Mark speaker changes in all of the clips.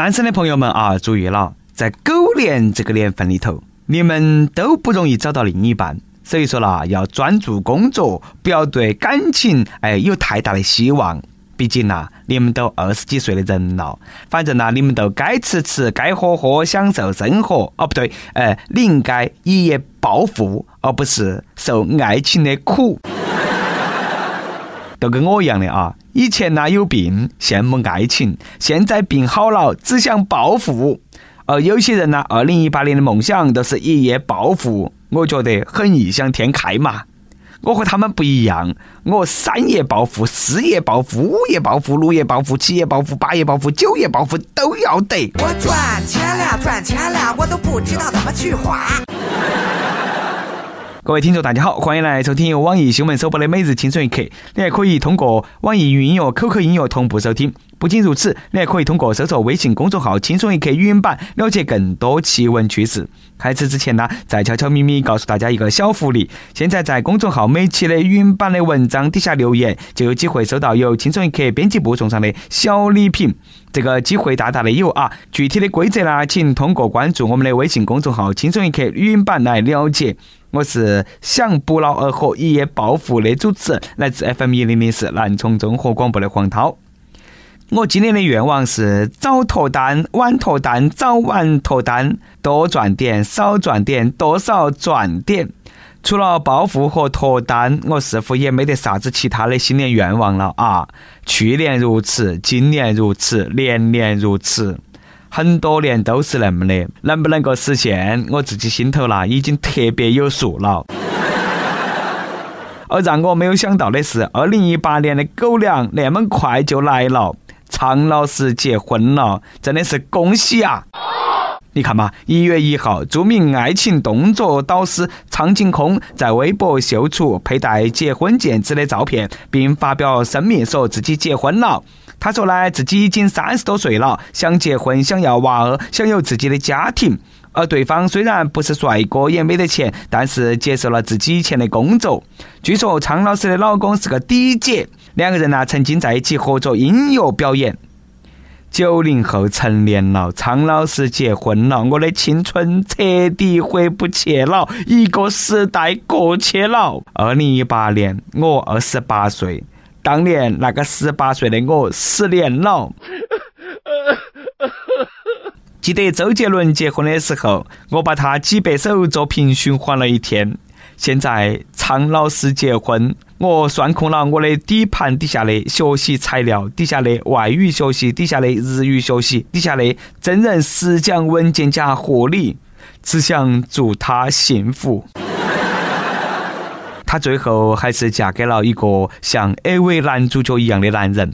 Speaker 1: 单身的朋友们啊，注意了，在狗年这个年份里头，你们都不容易找到另一半，所以说啦，要专注工作，不要对感情哎有太大的希望。毕竟呐，你们都二十几岁的人了，反正呐，你们都该吃吃，该喝喝，享受生活。哦，不对，呃，你应该一夜暴富，而不是受爱情的苦。都跟我一样的啊，以前呢有病，羡慕爱情，现在病好了，只想暴富。而有些人呢，二零一八年的梦想都是一夜暴富，我觉得很异想天开嘛。我和他们不一样，我三夜暴富、四夜暴富、五夜暴富、六夜暴富、七夜暴富、八夜暴富、九夜暴富都要得。
Speaker 2: 我赚钱了，赚钱了，我都不知道怎么去花。
Speaker 1: 各位听众，大家好，欢迎来收听由网易新闻首播的《每日轻松一刻》，你还可以通过网易云音乐、QQ 音乐同步收听。不仅如此，你还可以通过搜索微信公众号“轻松一刻”语音版了解更多奇闻趣事。开始之前呢，再悄悄咪咪告诉大家一个小福利：现在在公众号每期的语音版的文章底下留言，就有机会收到由轻松一刻编辑部送上的小礼品。这个机会大大的有啊！具体的规则呢，请通过关注我们的微信公众号“轻松一刻”语音版来了解。我是想不劳而获、一夜暴富的主持，来自 FM 一零零四南充综合广播的黄涛。我今年的愿望是早脱单、晚脱单、早晚脱单，多赚点、少赚点、多少赚点。除了暴富和脱单，我似乎也没得啥子其他的新年愿望了啊！去年如此，今年如此，年年如此，很多年都是那么的。能不能够实现，我自己心头啦已经特别有数了。而让我没有想到的是，二零一八年的狗粮那么快就来了。常老师结婚了，真的是恭喜啊！你看嘛，一月一号，著名爱情动作导师苍井空在微博秀出佩戴结婚戒指的照片，并发表声明说自己结婚了。他说呢，自己已经三十多岁了，想结婚，想要娃儿，想有自己的家庭。而对方虽然不是帅哥，也没得钱，但是接受了自己以前的工作。据说苍老师的老公是个 d 姐。两个人呢，曾经在一起合作音乐表演。九零后成年了，苍老师结婚了，我的青春彻底回不去了，一个时代过去了。二零一八年，我二十八岁，当年那个十八岁的我失恋了。记得周杰伦结婚的时候，我把他几百首作品循环了一天。现在苍老师结婚，我算空了我的底盘底下的学习材料，底下的外语学习，底下的日语学习，底下的真人实讲文件夹贺礼，只想祝他幸福。她最后还是嫁给了一个像 AV 男主角一样的男人。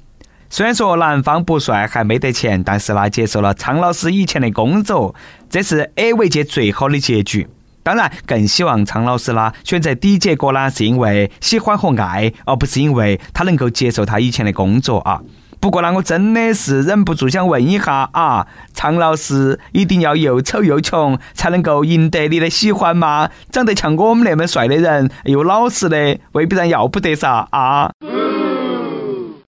Speaker 1: 虽然说男方不帅还没得钱，但是呢，接受了苍老师以前的工作，这是 AV 界最好的结局。当然，更希望苍老师啦选择 D 结哥呢，是因为喜欢和爱，而不是因为他能够接受他以前的工作啊。不过呢，我真的是忍不住想问一下啊，苍老师一定要又丑又穷才能够赢得你的喜欢吗？长得像我们那么帅的人，又老实的，未必然要不得啥啊？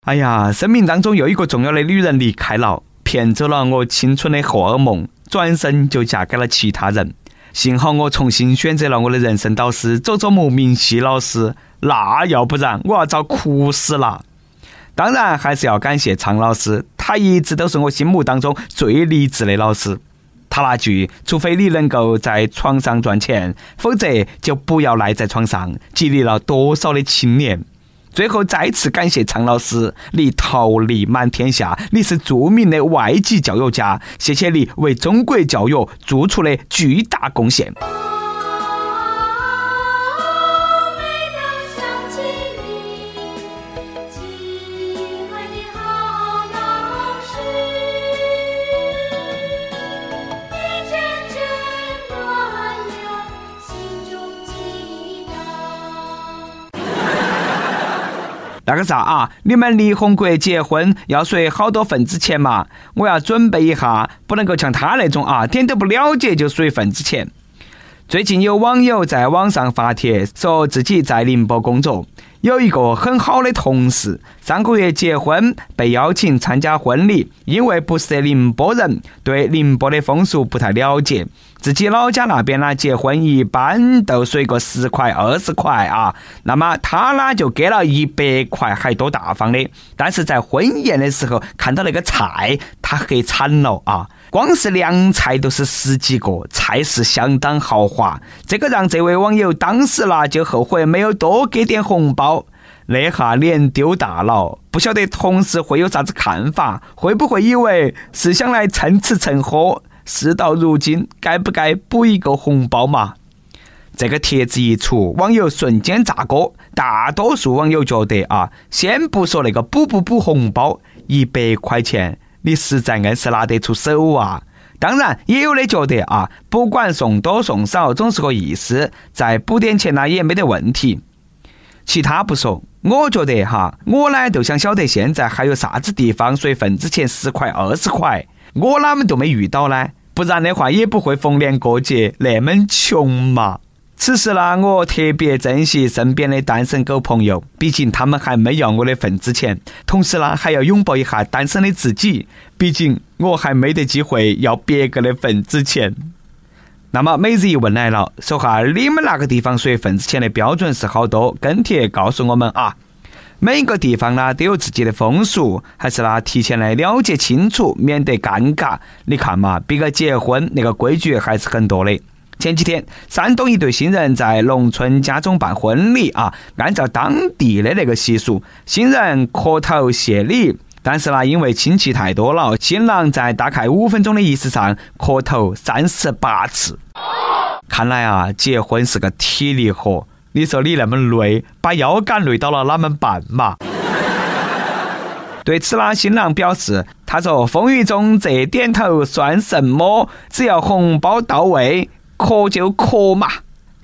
Speaker 1: 哎呀，生命当中又一个重要的女人离开了，骗走了我青春的荷尔蒙，转身就嫁给了其他人。幸好我重新选择了我的人生导师周周木明熙老师，那要不然我要遭哭死了。当然还是要感谢苍老师，他一直都是我心目当中最励志的老师。他那句“除非你能够在床上赚钱，否则就不要赖在床上”，激励了多少的青年。最后再次感谢苍老师，你桃李满天下，你是著名的外籍教育家，谢谢你为中国教育做出的巨大贡献。那个啥啊，你们李红国结婚要随好多份子钱嘛？我要准备一下，不能够像他那种啊，点都不了解就随份子钱。最近有网友在网上发帖，说自己在宁波工作，有一个很好的同事，上个月结婚，被邀请参加婚礼，因为不是宁波人，对宁波的风俗不太了解。自己老家那边呢，结婚一般都随个十块二十块啊，那么他呢就给了一百块，还多大方的。但是在婚宴的时候看到那个菜，他黑惨了啊！光是凉菜都是十几个，菜是相当豪华，这个让这位网友当时呢就后悔没有多给点红包，那下脸丢大了。不晓得同事会有啥子看法，会不会以为是想来蹭吃蹭喝？事到如今，该不该补一个红包嘛？这个帖子一出，网友瞬间炸锅。大多数网友觉得啊，先不说那个补不补红包，一百块钱。你实在硬是拿得出手啊！当然，也有的觉得啊，不管送多送少，总是个意思，再补点钱呢也没得问题。其他不说，我觉得哈，我呢就想晓得现在还有啥子地方随份子钱十块二十块，我哪们都没遇到呢？不然的话，也不会逢年过节那么穷嘛。此时呢，我特别珍惜身边的单身狗朋友，毕竟他们还没要我的份子钱。同时呢，还要拥抱一下单身的自己，毕竟我还没得机会要别个的份子钱。那么每日一问来了，说哈，你们那个地方随份子钱的标准是好多？跟帖告诉我们啊。每个地方呢都有自己的风俗，还是呢提前来了解清楚，免得尴尬。你看嘛，别个结婚那个规矩还是很多的。前几天，山东一对新人在农村家中办婚礼啊，按照当地的那个习俗，新人磕头谢礼，但是呢，因为亲戚太多了，新郎在大概五分钟的仪式上磕头三十八次。看来啊，结婚是个体力活。你说你那么累，把腰杆累到了，哪么办嘛？对此呢，新郎表示，他说：“风雨中这点头算什么？只要红包到位。”磕就磕嘛，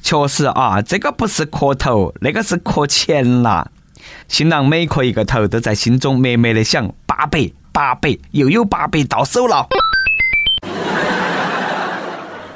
Speaker 1: 确实啊，这个不是磕头，那个是磕钱啦。新郎每磕一个头，都在心中默默的想：八百，八百，又有八百到手了。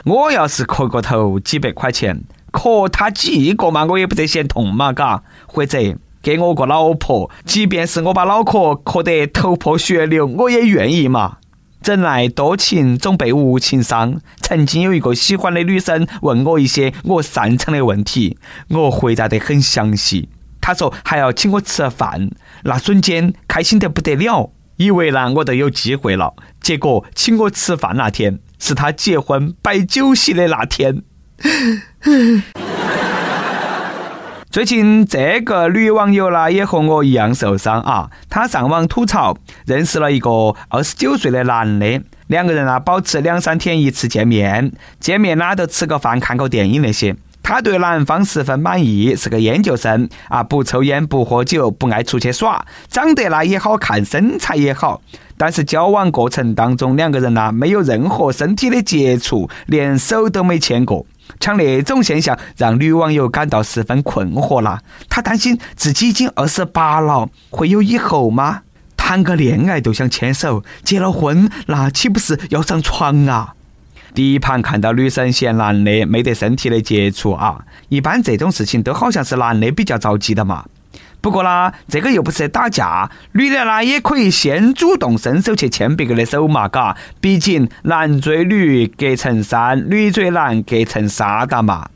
Speaker 1: 我要是磕个头几百块钱，磕他几个嘛，我也不得嫌痛嘛，嘎。或者给我个老婆，即便是我把脑壳磕得头破血流，我也愿意嘛。怎奈多情总被无情伤。曾经有一个喜欢的女生问我一些我擅长的问题，我回答得很详细。她说还要请我吃饭，那瞬间开心得不得了，以为呢我都有机会了。结果请我吃饭那天是她结婚摆酒席的那天。最近这个女网友呢，也和我一样受伤啊。她上网吐槽，认识了一个二十九岁的男的，两个人呢保持两三天一次见面，见面呢都吃个饭、看个电影那些。她对男方十分满意，是个研究生啊，不抽烟、不喝酒、不爱出去耍，长得呢也好看，身材也好。但是交往过程当中，两个人呢没有任何身体的接触，连手都没牵过。像那种现象，让女网友感到十分困惑了。她担心自己已经二十八了，会有以后吗？谈个恋爱都想牵手，结了婚那岂不是要上床啊？第一盘看到女生嫌男的没得身体的接触啊，一般这种事情都好像是男的比较着急的嘛。不过啦，这个又不是打架，女的呢也可以先主动伸手去牵别个的手嘛，嘎。毕竟男追女隔层山，女追男隔层纱的嘛。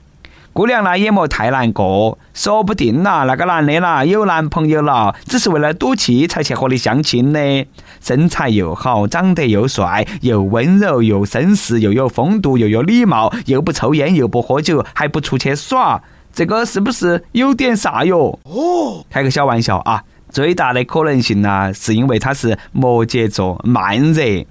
Speaker 1: 姑娘呢也莫太难过，说不定呐那个男的啦有男朋友了，只是为了赌气才去和你相亲的。身材又好，长得又帅，又温柔又绅士，又有风度又有礼貌，又不抽烟又不喝酒，还不出去耍。这个是不是有点啥哟？哦，开个小玩笑啊！最大的可能性呢，是因为他是摩羯座慢热，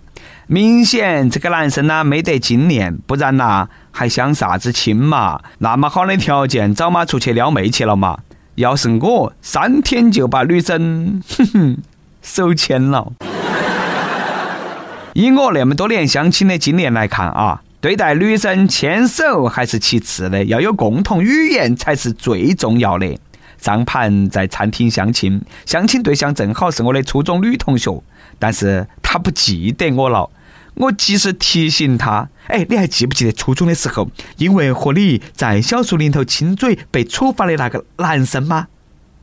Speaker 1: 明显这个男生呢没得经验，不然呐还想啥子亲嘛？那么好的条件，早嘛出去撩妹去了嘛？要是我，三天就把女生哼哼手牵了。以我那么多年相亲的经验来看啊。对待女生牵手还是其次的，要有共同语言才是最重要的。上盘在餐厅相亲，相亲对象正好是我的初中女同学，但是她不记得我了。我及时提醒他。哎，你还记不记得初中的时候，因为和你在小树林头亲嘴被处罚的那个男生吗？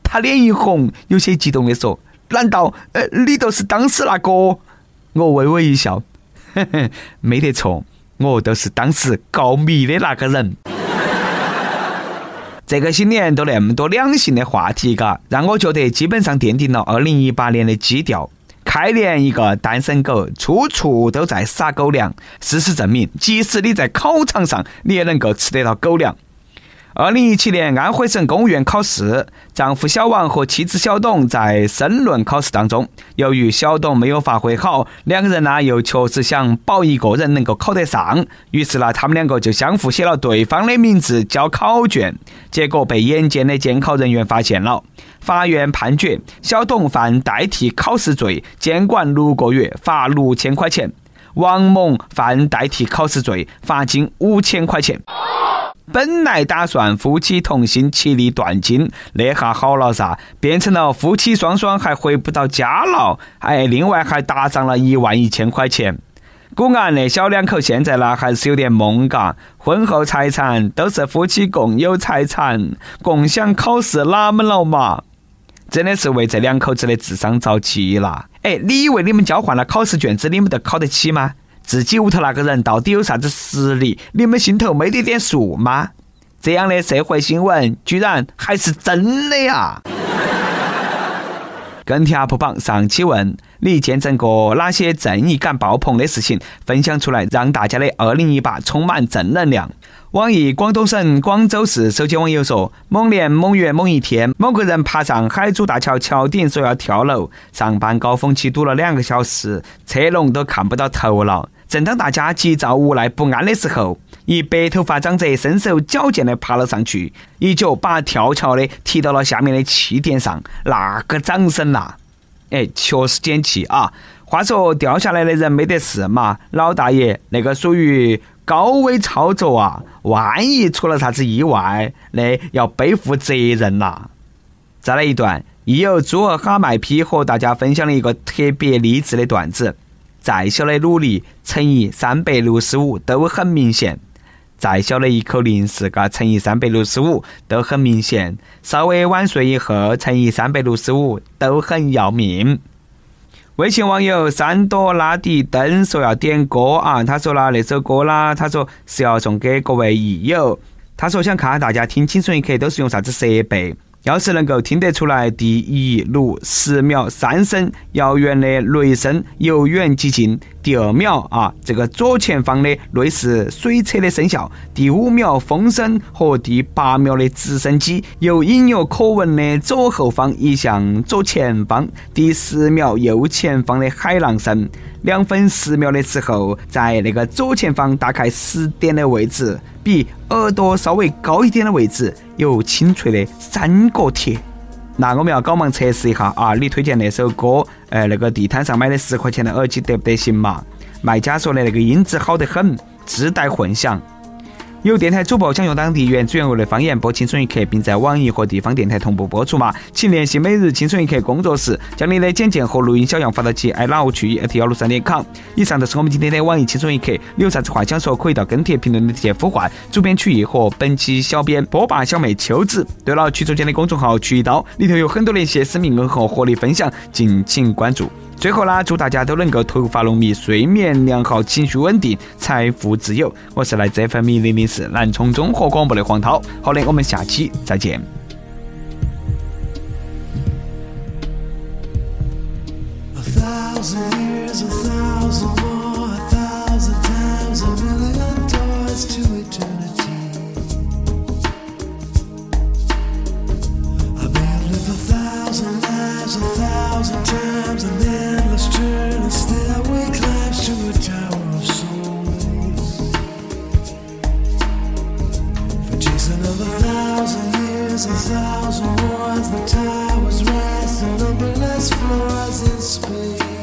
Speaker 1: 他脸一红，有些激动的说：“难道呃，你就是当时那个？”我微微一笑，呵呵，没得错，我都是当时告密的那个人。这个新年都那么多两性的话题，嘎，让我觉得基本上奠定了二零一八年的基调。开年一个单身狗，处处都在撒狗粮。事实证明，即使你在考场上，你也能够吃得到狗粮。二零一七年安徽省公务员考试，丈夫小王和妻子小董在申论考试当中，由于小董没有发挥好，两个人呢又确实想保一个人能够考得上，于是呢他们两个就相互写了对方的名字交考卷，结果被眼尖的监考人员发现了。法院判决小董犯代替考试罪，监管六个月，罚六千块钱；王某犯代替考试罪，罚金五千块钱。本来打算夫妻同心，其利断金，那下好了噻，变成了夫妻双双还回不到家了，哎，另外还搭上了一万一千块钱。果然，那小两口现在呢还是有点懵嘎，婚后财产都是夫妻共有财产，共享考试哪门了嘛？真的是为这两口子的智商着急了。哎，你以为你们交换了考试卷子，你们都考得起吗？自己屋头那个人到底有啥子实力？你们心头没得点数吗？这样的社会新闻居然还是真的呀！跟帖 UP 榜上期问你见证过哪些正义感爆棚的事情？分享出来，让大家的二零一八充满正能量。网易广东省广州市手机网友说：某年某月某一天，某个人爬上海珠大桥桥顶说要跳楼，上班高峰期堵了两个小时，车龙都看不到头了。正当大家急躁无奈不安的时候，一白头发长者身手矫健地爬了上去，一脚把跳桥的踢到了下面的气垫上，那个掌声呐！哎，确实捡气啊！话说掉下来的人没得事嘛，老大爷那个属于高危操作啊，万一出了啥子意外，那要背负责任呐！再来一段，亦有猪儿哈麦批和大家分享了一个特别励志的段子。再小的努力乘以三百六十五都很明显，再小的一口零食嘎乘以三百六十五都很明显，稍微晚睡一会乘以三百六十五都很要命。微信网友三朵拉迪灯说要点歌啊，他说了那首歌啦，他说是要送给各位益友，他说想看下大家听青春一刻都是用啥子设备。要是能够听得出来，第一六十秒三声遥远的雷声由远及近；第二秒啊，这个左前方的类似水车的声效；第五秒风声和第八秒的直升机由隐约可闻的左后方移向左前方；第十秒右前方的海浪声。两分十秒的时候，在那个左前方大概十点的位置，比耳朵稍微高一点的位置有清脆的三角铁。那我们要赶忙测试一下啊！你推荐那首歌，呃，那个地摊上买的十块钱的耳机得不得行嘛？卖家说的那个音质好得很，自带混响。有电台主播想用当地原汁原味的方言播《轻松一刻》，并在网易和地方电台同步播出吗？请联系每日轻松一刻工作室，将你的简介和录音小样发到其 i love 去 at 幺六三点 com。以上就是我们今天的网易轻松一刻，你有啥子话想说，可以到跟帖评论里直接呼唤主编曲艺和本期小编波霸小妹秋子。对了，曲中间的公众号曲一刀里头有很多的谢私密恩和活力分享，敬请关注。最后呢，祝大家都能够头发浓密、睡眠良好、情绪稳定、财富自由。我是来自 FM 零零四南充综合广播的黄涛。好的，我们下期再见。
Speaker 3: There's a thousand wars, the towers rise, and the floors in space.